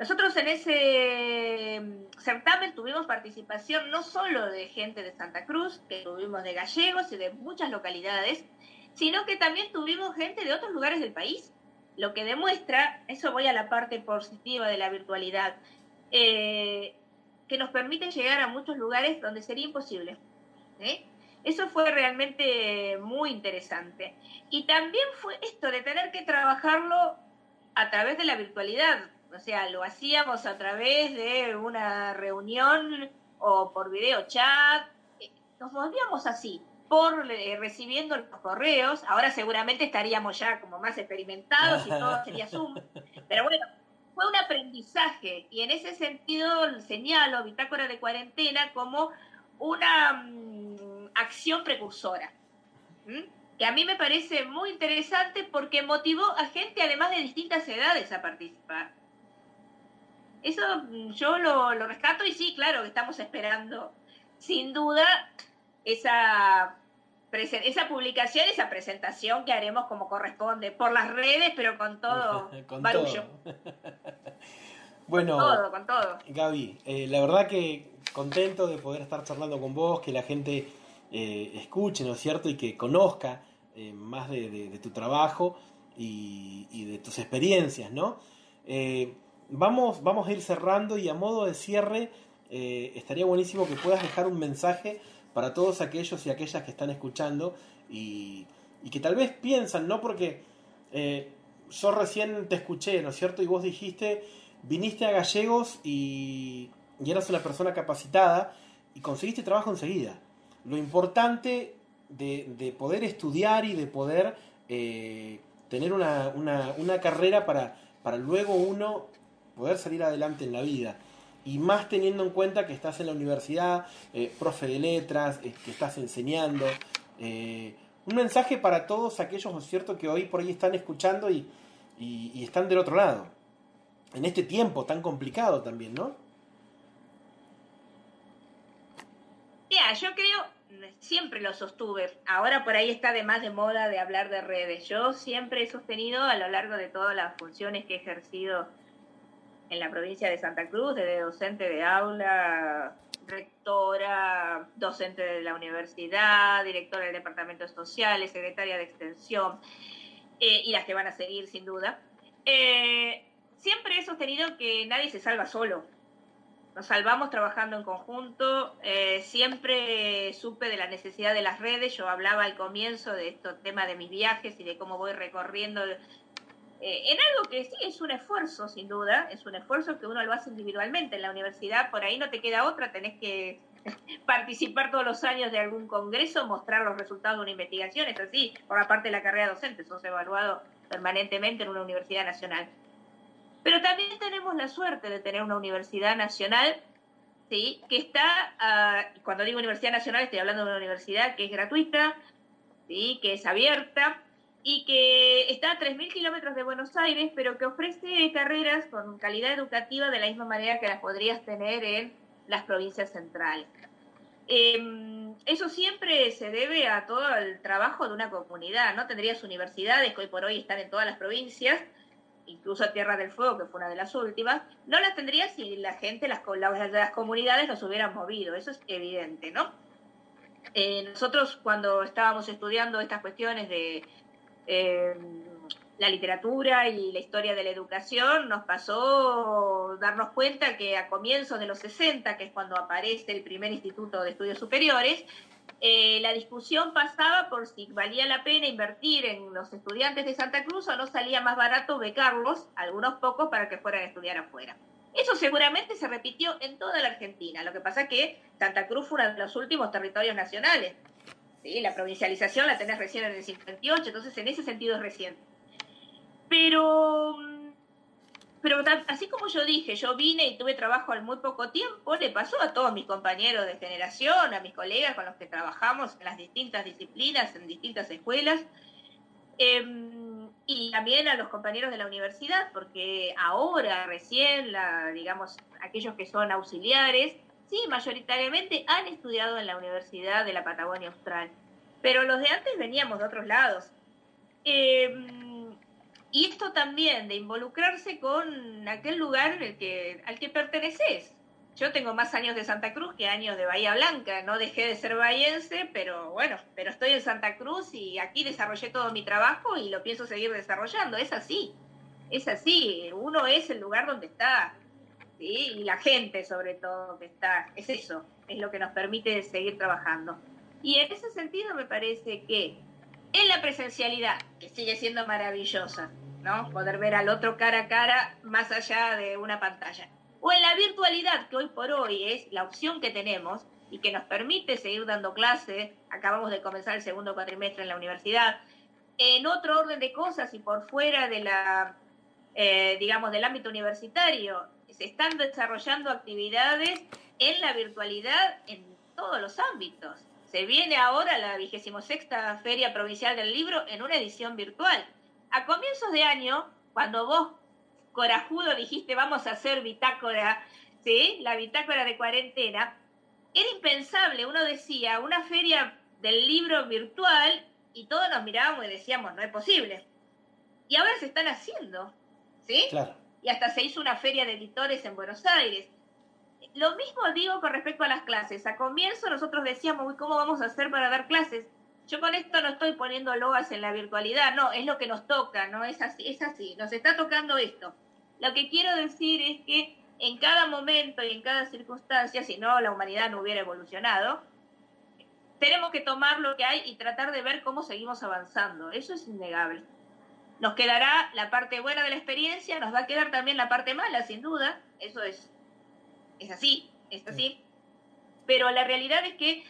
Nosotros en ese mm, certamen tuvimos participación no solo de gente de Santa Cruz, que tuvimos de gallegos y de muchas localidades, sino que también tuvimos gente de otros lugares del país, lo que demuestra, eso voy a la parte positiva de la virtualidad, eh, que nos permite llegar a muchos lugares donde sería imposible. ¿eh? Eso fue realmente muy interesante. Y también fue esto de tener que trabajarlo a través de la virtualidad. O sea, lo hacíamos a través de una reunión o por video chat. Nos movíamos así, por eh, recibiendo los correos. Ahora seguramente estaríamos ya como más experimentados y todo sería Zoom. Pero bueno, fue un aprendizaje y en ese sentido señalo Bitácora de Cuarentena como una mm, acción precursora que a mí me parece muy interesante porque motivó a gente además de distintas edades a participar. Eso mm, yo lo, rescato y sí, claro, que estamos esperando sin duda esa, esa publicación, esa presentación que haremos como corresponde, por las redes, pero con todo con barullo. bueno, con todo, con todo. Gaby, eh, la verdad que contento de poder estar charlando con vos, que la gente eh, escuche, ¿no es cierto? Y que conozca eh, más de, tu trabajo y, de tus experiencias, ¿no? Eh, vamos, vamos a ir cerrando y a modo de cierre eh, estaría buenísimo que puedas dejar un mensaje para todos aquellos y aquellas que están escuchando y, que tal vez piensan, ¿no? Porque yo recién te escuché, ¿no es cierto? Y vos dijiste, viniste a Gallegos y, y eras una persona capacitada y conseguiste trabajo enseguida. Lo importante de, poder estudiar y de poder eh, tener una, una, carrera para, para luego uno poder salir adelante en la vida. Y más teniendo en cuenta que estás en la universidad, eh, profe de letras, eh, que estás enseñando. un mensaje para todos aquellos, ¿no es cierto?, que hoy por ahí están escuchando y, y están del otro lado. En este tiempo tan complicado también, ¿no? Ya, yo creo, siempre lo sostuve. Ahora por ahí está de más de moda de hablar de redes. Yo siempre he sostenido a lo largo de todas las funciones que he ejercido en la provincia de Santa Cruz, desde docente de aula, rectora, docente de la universidad, directora del departamento de sociales, secretaria de extensión, eh, y las que van a seguir sin duda. Eh, siempre he sostenido que nadie se salva solo nos salvamos trabajando en conjunto. Eh, siempre supe de la necesidad de las redes. Yo hablaba al comienzo de estos temas de mis viajes y de cómo voy recorriendo. Eh, en algo que sí es un esfuerzo, sin duda, es un esfuerzo que uno lo hace individualmente. En la universidad por ahí no te queda otra, tenés que participar todos los años de algún congreso, mostrar los resultados de una investigación, es así, por la parte de la carrera docente, sos evaluado permanentemente en una universidad nacional. Pero también tenemos la suerte de tener una universidad nacional, ¿sí? que está, ah, cuando digo universidad nacional estoy hablando de una universidad que es gratuita, ¿sí? que es abierta y que está a 3.000 kilómetros de Buenos Aires, pero que ofrece carreras con calidad educativa de la misma manera que las podrías tener en las provincias centrales. Em, eso siempre se debe a todo el trabajo de una comunidad, ¿no? Tendrías universidades que hoy por hoy están en todas las provincias, incluso Tierra del Fuego, que fue una de las últimas, no las tendría si la gente, las, las, las comunidades los hubieran movido, eso es evidente, ¿no? Eh, nosotros cuando estábamos estudiando estas cuestiones de eh, la literatura y la historia de la educación, nos pasó darnos cuenta que a comienzos de los 60, que es cuando aparece el primer Instituto de Estudios Superiores, eh, la discusión pasaba por si valía la pena invertir en los estudiantes de Santa Cruz o no salía más barato becarlos, algunos pocos, para que fueran a estudiar afuera. Eso seguramente se repitió en toda la Argentina. Lo que pasa es que Santa Cruz fue uno de los últimos territorios nacionales. ¿Sí? La provincialización la tenés recién en el 58, entonces en ese sentido es reciente. Pero pero así como yo dije, yo vine y tuve trabajo al muy poco tiempo, le pasó a todos mis compañeros de generación, a mis colegas con los que trabajamos en las distintas disciplinas, en distintas escuelas, em, y también a los compañeros de la universidad, porque ahora recién, la, digamos, aquellos que son auxiliares, sí, mayoritariamente han estudiado en la Universidad de la Patagonia Austral, pero los de antes veníamos de otros lados. Eh, y esto también de involucrarse con aquel lugar en el que, al que perteneces. yo tengo más años de Santa Cruz que años de Bahía Blanca. No dejé de ser bahiense, pero bueno, pero estoy en Santa Cruz y aquí desarrollé todo mi trabajo y lo pienso seguir desarrollando. Es así, es así. Uno es el lugar donde está, ¿sí? y la gente sobre todo que está. Es eso, es lo que nos permite seguir trabajando. Y en ese sentido me parece que en la presencialidad, que sigue siendo maravillosa, ¿no? Poder ver al otro cara a cara más allá de una pantalla o en la virtualidad, que hoy por hoy es la opción que tenemos y que nos permite seguir dando clases, acabamos de comenzar el segundo cuatrimestre en la universidad, en otro orden de cosas y por fuera de la, eh, digamos, del ámbito universitario, se están desarrollando actividades en la virtualidad en todos los ámbitos. Se viene ahora la vigésimo sexta Feria Provincial del Libro en una edición virtual. A comienzos de año, cuando vos corajudo dijiste vamos a hacer bitácora, ¿sí? La bitácora de cuarentena. Era impensable, uno decía, una feria del libro virtual y todos nos mirábamos y decíamos, no es posible. Y ahora se están haciendo, ¿sí? Claro. Y hasta se hizo una feria de editores en Buenos Aires. Lo mismo digo con respecto a las clases. A comienzo nosotros decíamos, ¿cómo vamos a hacer para dar clases? Yo con esto no estoy poniendo loas en la virtualidad, no, es lo que nos toca, no es así, es así, nos está tocando esto. Lo que quiero decir es que en cada momento y en cada circunstancia, si no la humanidad no hubiera evolucionado, tenemos que tomar lo que hay y tratar de ver cómo seguimos avanzando. Eso es innegable. Nos quedará la parte buena de la experiencia, nos va a quedar también la parte mala, sin duda. Eso es, es así, es así. Pero la realidad es que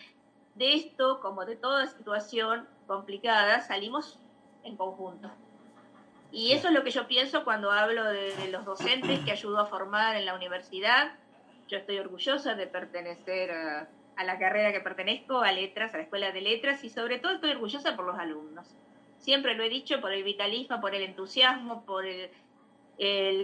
de esto, como de toda situación complicada, salimos en conjunto. Y eso es lo que yo pienso cuando hablo de, los docentes que ayudó a formar en la universidad. Yo estoy orgullosa de pertenecer a, la carrera que pertenezco, a letras, a la escuela de letras, y sobre todo estoy orgullosa por los alumnos. Siempre lo he dicho, por el vitalismo, por el entusiasmo, por el,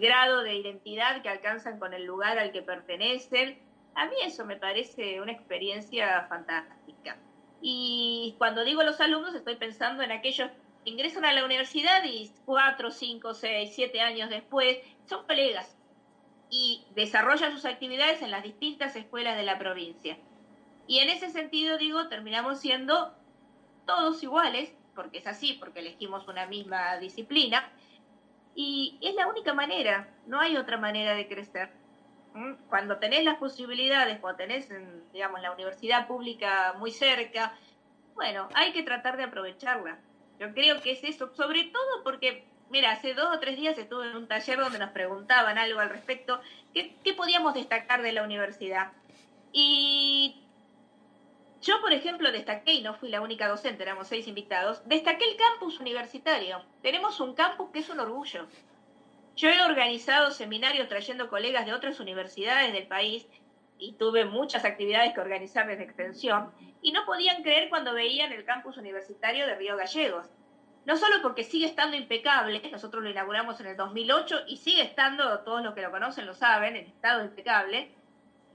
grado de identidad que alcanzan con el lugar al que pertenecen a mí eso me parece una experiencia fantástica. Y cuando digo los alumnos, estoy pensando en aquellos que ingresan a la universidad y cuatro, cinco, seis, siete años después son colegas y desarrollan sus actividades en las distintas escuelas de la provincia. Y en ese sentido, digo, terminamos siendo todos iguales, porque es así, porque elegimos una misma disciplina, y es la única manera, no hay otra manera de crecer cuando tenés las posibilidades, cuando tenés, digamos, la universidad pública muy cerca, bueno, hay que tratar de aprovecharla. Yo creo que es eso, sobre todo porque, mira, hace dos o tres días estuve en un taller donde nos preguntaban algo al respecto, ¿qué, qué podíamos destacar de la universidad? Y yo, por ejemplo, destaqué, y no fui la única docente, éramos seis invitados, destaqué el campus universitario. Tenemos un campus que es un orgullo. Yo he organizado seminarios trayendo colegas de otras universidades del país y tuve muchas actividades que organizar desde extensión y no podían creer cuando veían el campus universitario de Río Gallegos. No solo porque sigue estando impecable, nosotros lo inauguramos en el 2008 y sigue estando, todos los que lo conocen lo saben, en estado impecable,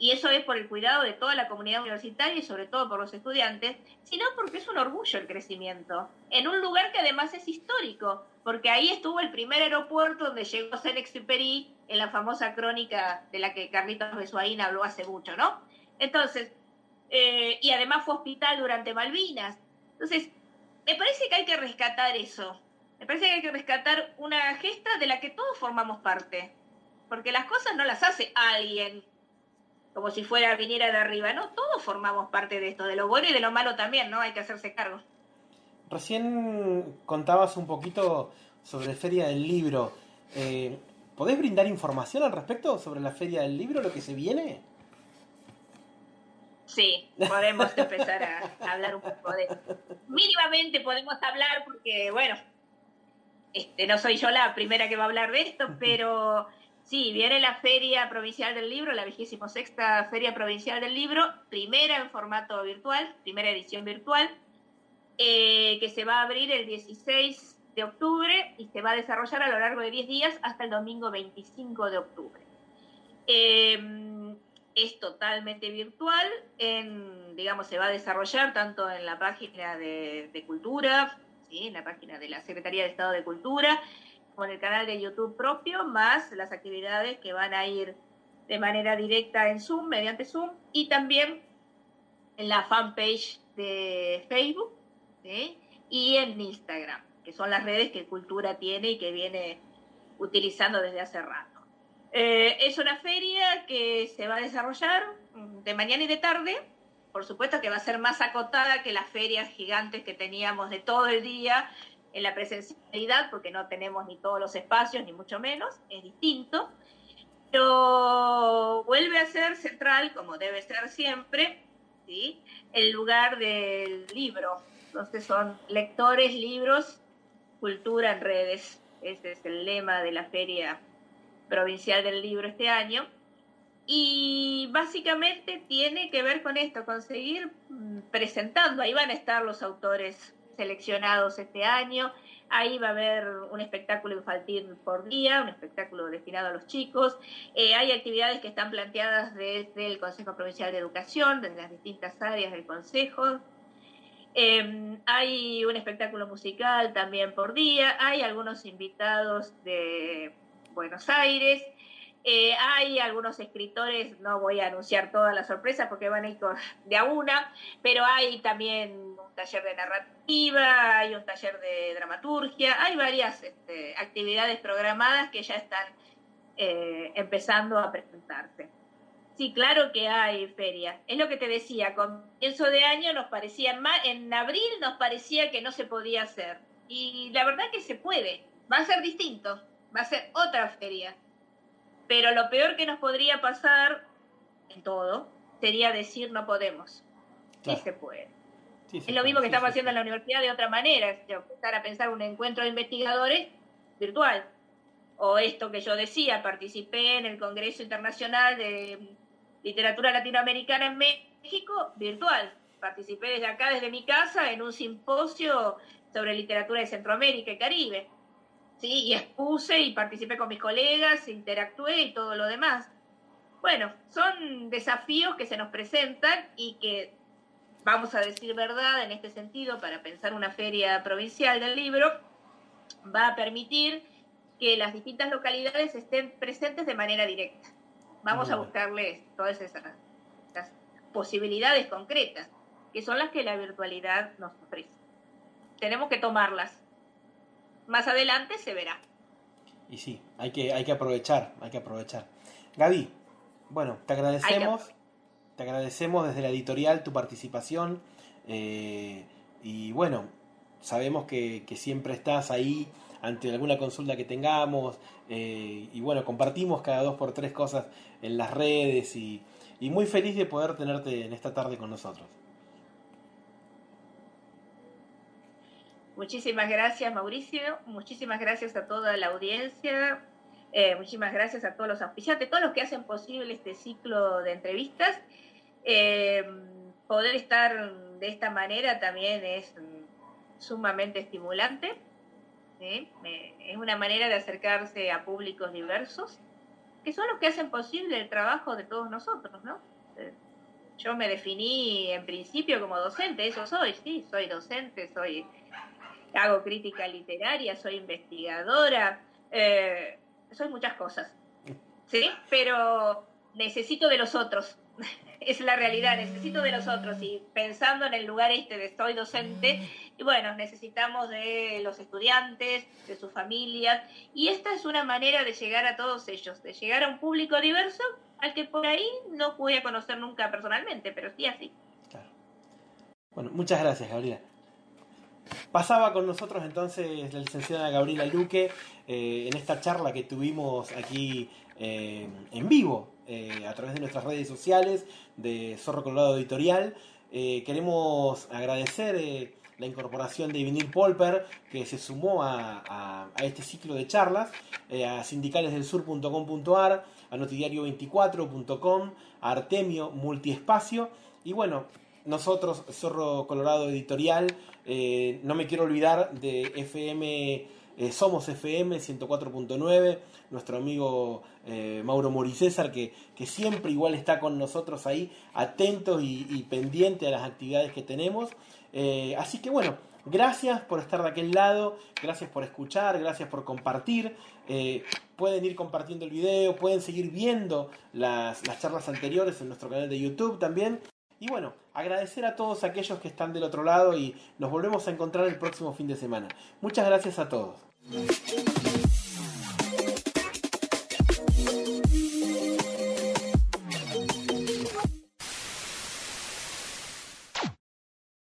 y eso es por el cuidado de toda la comunidad universitaria y sobre todo por los estudiantes, sino porque es un orgullo el crecimiento, en un lugar que además es histórico, porque ahí estuvo el primer aeropuerto donde llegó Saint-Exupéry en la famosa crónica de la que Carlitos Besuaín habló hace mucho, ¿no? Entonces, eh, y además fue hospital durante Malvinas. Entonces, me parece que hay que rescatar eso. Me parece que hay que rescatar una gesta de la que todos formamos parte. Porque las cosas no las hace alguien como si fuera viniera de arriba, ¿no? Todos formamos parte de esto, de lo bueno y de lo malo también, ¿no? Hay que hacerse cargo. Recién contabas un poquito sobre Feria del Libro. Eh, ¿Podés brindar información al respecto sobre la Feria del Libro, lo que se viene? Sí, podemos empezar a, hablar un poco de... Mínimamente podemos hablar porque, bueno, este, no soy yo la primera que va a hablar de esto, pero Sí, viene la Feria Provincial del Libro, la vigésimo sexta Feria Provincial del Libro, primera en formato virtual, primera edición virtual, eh, que se va a abrir el 16 de octubre y se va a desarrollar a lo largo de 10 días hasta el domingo 25 de octubre. Em, es totalmente virtual, digamos, se va a desarrollar tanto en la página de, Cultura, en la página de la Secretaría de Estado de Cultura, con el canal de YouTube propio, más las actividades que van a ir de manera directa en Zoom, mediante Zoom, y también en la fanpage de Facebook y en Instagram, que son las redes que Cultura tiene y que viene utilizando desde hace rato. Eh, es una feria que se va a desarrollar de mañana y de tarde. Por supuesto que va a ser más acotada que las ferias gigantes que teníamos de todo el día en la presencialidad, porque no tenemos ni todos los espacios, ni mucho menos, es distinto. Pero vuelve a ser central, como debe ser siempre, ¿sí? el lugar del libro. Entonces son lectores, libros, cultura en redes. Ese es el lema de la Feria Provincial del Libro este año. Y básicamente tiene que ver con esto, conseguir mm, presentando, ahí van a estar los autores seleccionados este año, ahí va a haber un espectáculo infantil por día, un espectáculo destinado a los chicos, eh, hay actividades que están planteadas desde el Consejo Provincial de Educación, desde las distintas áreas del Consejo, em, hay un espectáculo musical también por día, hay algunos invitados de Buenos Aires, eh, hay algunos escritores, no voy a anunciar todas las sorpresas porque van a ir de a una, pero hay también un taller de narrativa, hay un taller de dramaturgia, hay varias este, actividades programadas que ya están eh, empezando a presentarse. Sí, claro que hay ferias. Es lo que te decía, comienzo de año nos parecía más, en abril nos parecía que no se podía hacer. Y la verdad que se puede, va a ser distinto, va a ser otra feria pero lo peor que nos podría pasar en todo sería decir no podemos. Sí se puede. Es lo mismo que estamos haciendo en la universidad de otra manera, empezar a pensar un encuentro de investigadores virtual. O esto que yo decía, participé en el Congreso Internacional de Literatura Latinoamericana en México, virtual. Participé desde acá, desde mi casa, en un simposio sobre literatura de Centroamérica y Caribe ¿sí? Y expuse y participé con mis colegas, interactué y todo lo demás. Bueno, son desafíos que se nos presentan y que, vamos a decir verdad en este sentido, para pensar una feria provincial del libro, va a permitir que las distintas localidades estén presentes de manera directa. Vamos a buscarles todas esas posibilidades concretas, que son las que la virtualidad nos ofrece. Tenemos que tomarlas más adelante se verá. Y sí, hay que, hay que aprovechar, hay que aprovechar. Gaby, bueno, te agradecemos, te agradecemos desde la editorial tu participación eh, y bueno, sabemos que, siempre estás ahí ante alguna consulta que tengamos eh, y bueno, compartimos cada dos por tres cosas en las redes y muy feliz de poder tenerte en esta tarde con nosotros. Muchísimas gracias, Mauricio. Muchísimas gracias a toda la audiencia. Eh, muchísimas gracias a todos los auspiciantes, todos los que hacen posible este ciclo de entrevistas. Eh, poder estar de esta manera también es sumamente estimulante. Es una manera de acercarse a públicos diversos, que son los que hacen posible el trabajo de todos nosotros, ¿no? Eh, yo me definí en principio como docente, eso soy, sí, soy docente, soy hago crítica literaria, soy investigadora, eh, soy muchas cosas, ¿sí? Pero necesito de los otros, es la realidad, necesito de los otros y pensando en el lugar este de soy docente, y bueno, necesitamos de los estudiantes, de sus familias, y esta es una manera de llegar a todos ellos, de llegar a un público diverso al que por ahí no pude conocer nunca personalmente, pero sí así. Bueno, muchas gracias, Gabriela. Pasaba con nosotros entonces la licenciada Gabriela Luque eh, en esta charla que tuvimos aquí eh, en vivo eh, a través de nuestras redes sociales de Zorro Colorado Editorial. queremos agradecer la incorporación de Vinil Polper que se sumó a, este ciclo de charlas, a sindicalesdelsur.com.ar, a notidiario24.com, a Artemio Multiespacio y bueno, nosotros, Zorro Colorado Editorial, eh, no me quiero olvidar de FM, eh, Somos FM 104.9, nuestro amigo eh, Mauro Moricésar, que, que siempre igual está con nosotros ahí, atento y, pendiente a las actividades que tenemos. así que bueno, gracias por estar de aquel lado, gracias por escuchar, gracias por compartir. Eh, pueden ir compartiendo el video, pueden seguir viendo las, las charlas anteriores en nuestro canal de YouTube también. Y bueno, agradecer a todos aquellos que están del otro lado y nos volvemos a encontrar el próximo fin de semana. Muchas gracias a todos.